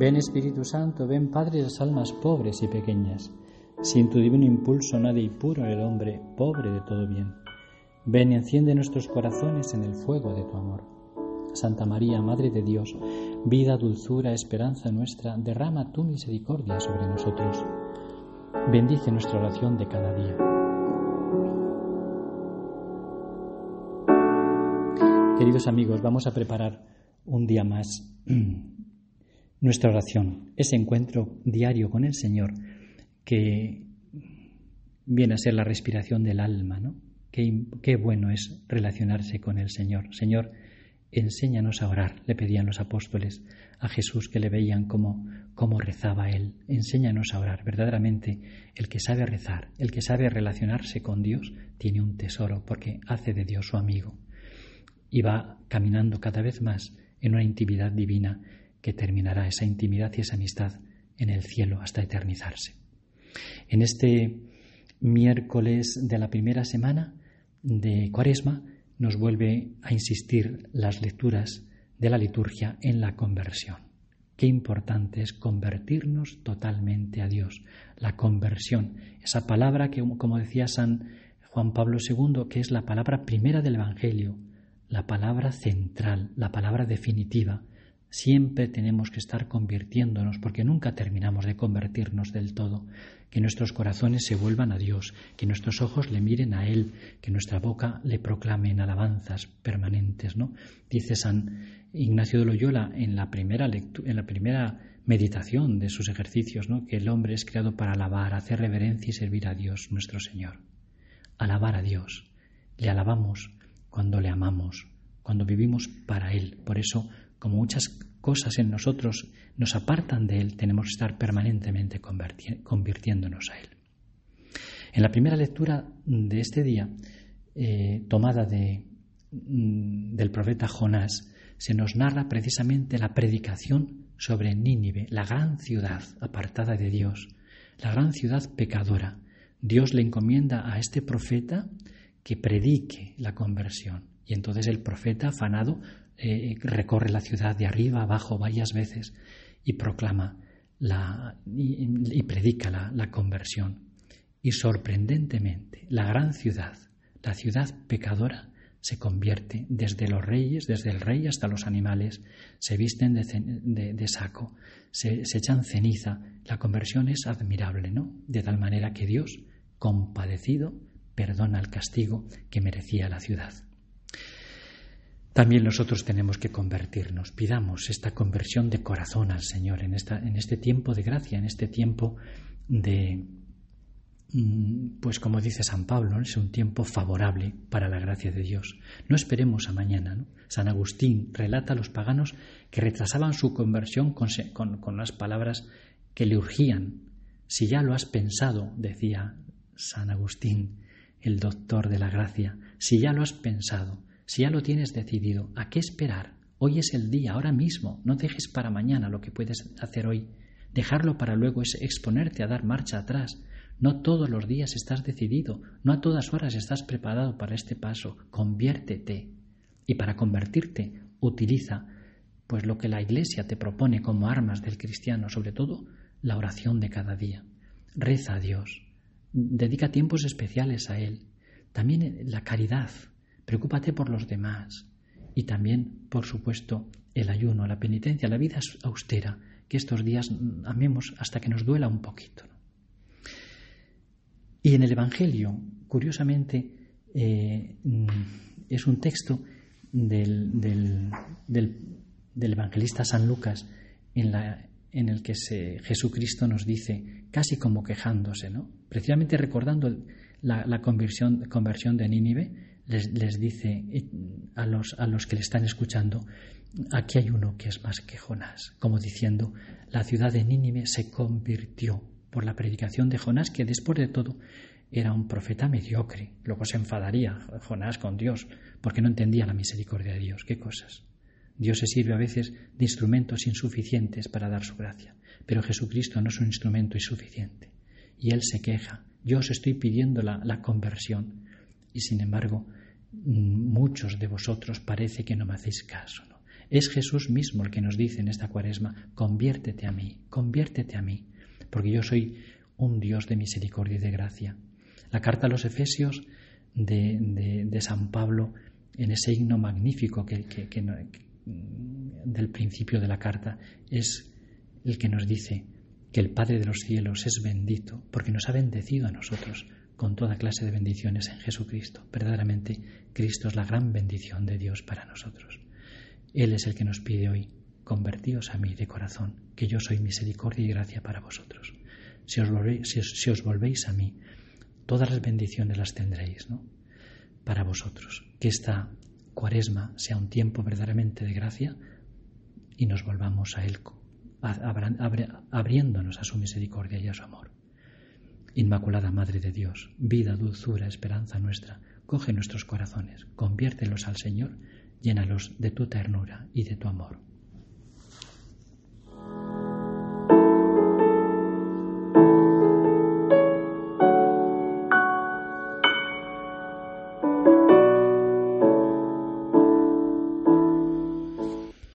Ven Espíritu Santo, ven Padre de las almas pobres y pequeñas. Sin tu divino impulso nadie puro en el hombre, pobre de todo bien. Ven y enciende nuestros corazones en el fuego de tu amor. Santa María, Madre de Dios, vida, dulzura, esperanza nuestra, derrama tu misericordia sobre nosotros. Bendice nuestra oración de cada día. Queridos amigos, vamos a preparar un día más nuestra oración, ese encuentro diario con el Señor que viene a ser la respiración del alma, ¿no? Qué, bueno es relacionarse con el Señor. Señor, enséñanos a orar, le pedían los apóstoles a Jesús que le veían cómo, cómo rezaba él. Enséñanos a orar. Verdaderamente, el que sabe rezar, el que sabe relacionarse con Dios, tiene un tesoro porque hace de Dios su amigo y va caminando cada vez más en una intimidad divina que terminará esa intimidad y esa amistad en el cielo hasta eternizarse. En este miércoles de la primera semana de Cuaresma nos vuelve a insistir las lecturas de la liturgia en la conversión. Qué importante es convertirnos totalmente a Dios. La conversión, esa palabra que, como decía San Juan Pablo II, que es la palabra primera del Evangelio, la palabra central, la palabra definitiva, Siempre tenemos que estar convirtiéndonos porque nunca terminamos de convertirnos del todo. Que nuestros corazones se vuelvan a Dios, que nuestros ojos le miren a Él, que nuestra boca le proclamen alabanzas permanentes. ¿no? Dice San Ignacio de Loyola en la primera, en la primera meditación de sus ejercicios ¿no? que el hombre es creado para alabar, hacer reverencia y servir a Dios nuestro Señor. Alabar a Dios. Le alabamos cuando le amamos, cuando vivimos para Él. Por eso como muchas cosas en nosotros nos apartan de Él, tenemos que estar permanentemente convirtiéndonos a Él. En la primera lectura de este día, eh, tomada de, mm, del profeta Jonás, se nos narra precisamente la predicación sobre Nínive, la gran ciudad apartada de Dios, la gran ciudad pecadora. Dios le encomienda a este profeta que predique la conversión. Y entonces el profeta, afanado, eh, recorre la ciudad de arriba abajo varias veces y proclama la, y, predica la, la conversión. Y sorprendentemente, la gran ciudad, la ciudad pecadora, se convierte desde los reyes, desde el rey hasta los animales, se visten de, de, saco, se, se, echan ceniza. La conversión es admirable, ¿no? De tal manera que Dios, compadecido, perdona el castigo que merecía la ciudad. También nosotros tenemos que convertirnos. Pidamos esta conversión de corazón al Señor en, esta, en este tiempo de gracia, en este tiempo de, mm, pues como dice San Pablo, es un tiempo favorable para la gracia de Dios. No esperemos a mañana. San Agustín relata a los paganos que retrasaban su conversión con, con, con las palabras que le urgían. Si ya lo has pensado, decía San Agustín, el doctor de la gracia, si ya lo has pensado, si ya lo tienes decidido, ¿a qué esperar? Hoy es el día, ahora mismo. No dejes para mañana lo que puedes hacer hoy. Dejarlo para luego es exponerte a dar marcha atrás. No todos los días estás decidido, no a todas horas estás preparado para este paso. Conviértete. Y para convertirte, utiliza pues lo que la Iglesia te propone como armas del cristiano, sobre todo la oración de cada día. Reza a Dios. Dedica tiempos especiales a Él. También la caridad, Preocúpate por los demás y también, por supuesto, el ayuno, la penitencia, la vida austera, que estos días amemos hasta que nos duela un poquito. Y en el Evangelio, curiosamente, eh, es un texto del, evangelista San Lucas en, el que Jesucristo nos dice, casi como quejándose, ¿no? precisamente recordando la, conversión de Nínive, les, dice eh, a los, a los que le están escuchando, aquí hay uno que es más que Jonás, como diciendo, la ciudad de Nínive se convirtió por la predicación de Jonás, que después de todo era un profeta mediocre. Luego se enfadaría Jonás con Dios, porque no entendía la misericordia de Dios. ¿Qué cosas? Dios se sirve a veces de instrumentos insuficientes para dar su gracia, pero Jesucristo no es un instrumento insuficiente. Y Él se queja. Yo os estoy pidiendo la, la conversión. Y sin embargo, muchos de vosotros parece que no me hacéis caso. Es Jesús mismo el que nos dice en esta cuaresma, conviértete a mí, conviértete a mí, porque yo soy un Dios de misericordia y de gracia. La carta a los Efesios de, San Pablo, en ese himno magnífico que, del principio de la carta, es el que nos dice que el Padre de los cielos es bendito porque nos ha bendecido a nosotros con toda clase de bendiciones en Jesucristo. Verdaderamente, Cristo es la gran bendición de Dios para nosotros. Él es el que nos pide hoy, convertíos a mí de corazón, que yo soy misericordia y gracia para vosotros. Si os, volvéis, a mí, todas las bendiciones las tendréis, ¿no? Para vosotros. Que esta cuaresma sea un tiempo verdaderamente de gracia y nos volvamos a Él, abriéndonos a su misericordia y a su amor. Inmaculada Madre de Dios, vida, dulzura, esperanza nuestra, coge nuestros corazones, conviértelos al Señor, llénalos de tu ternura y de tu amor.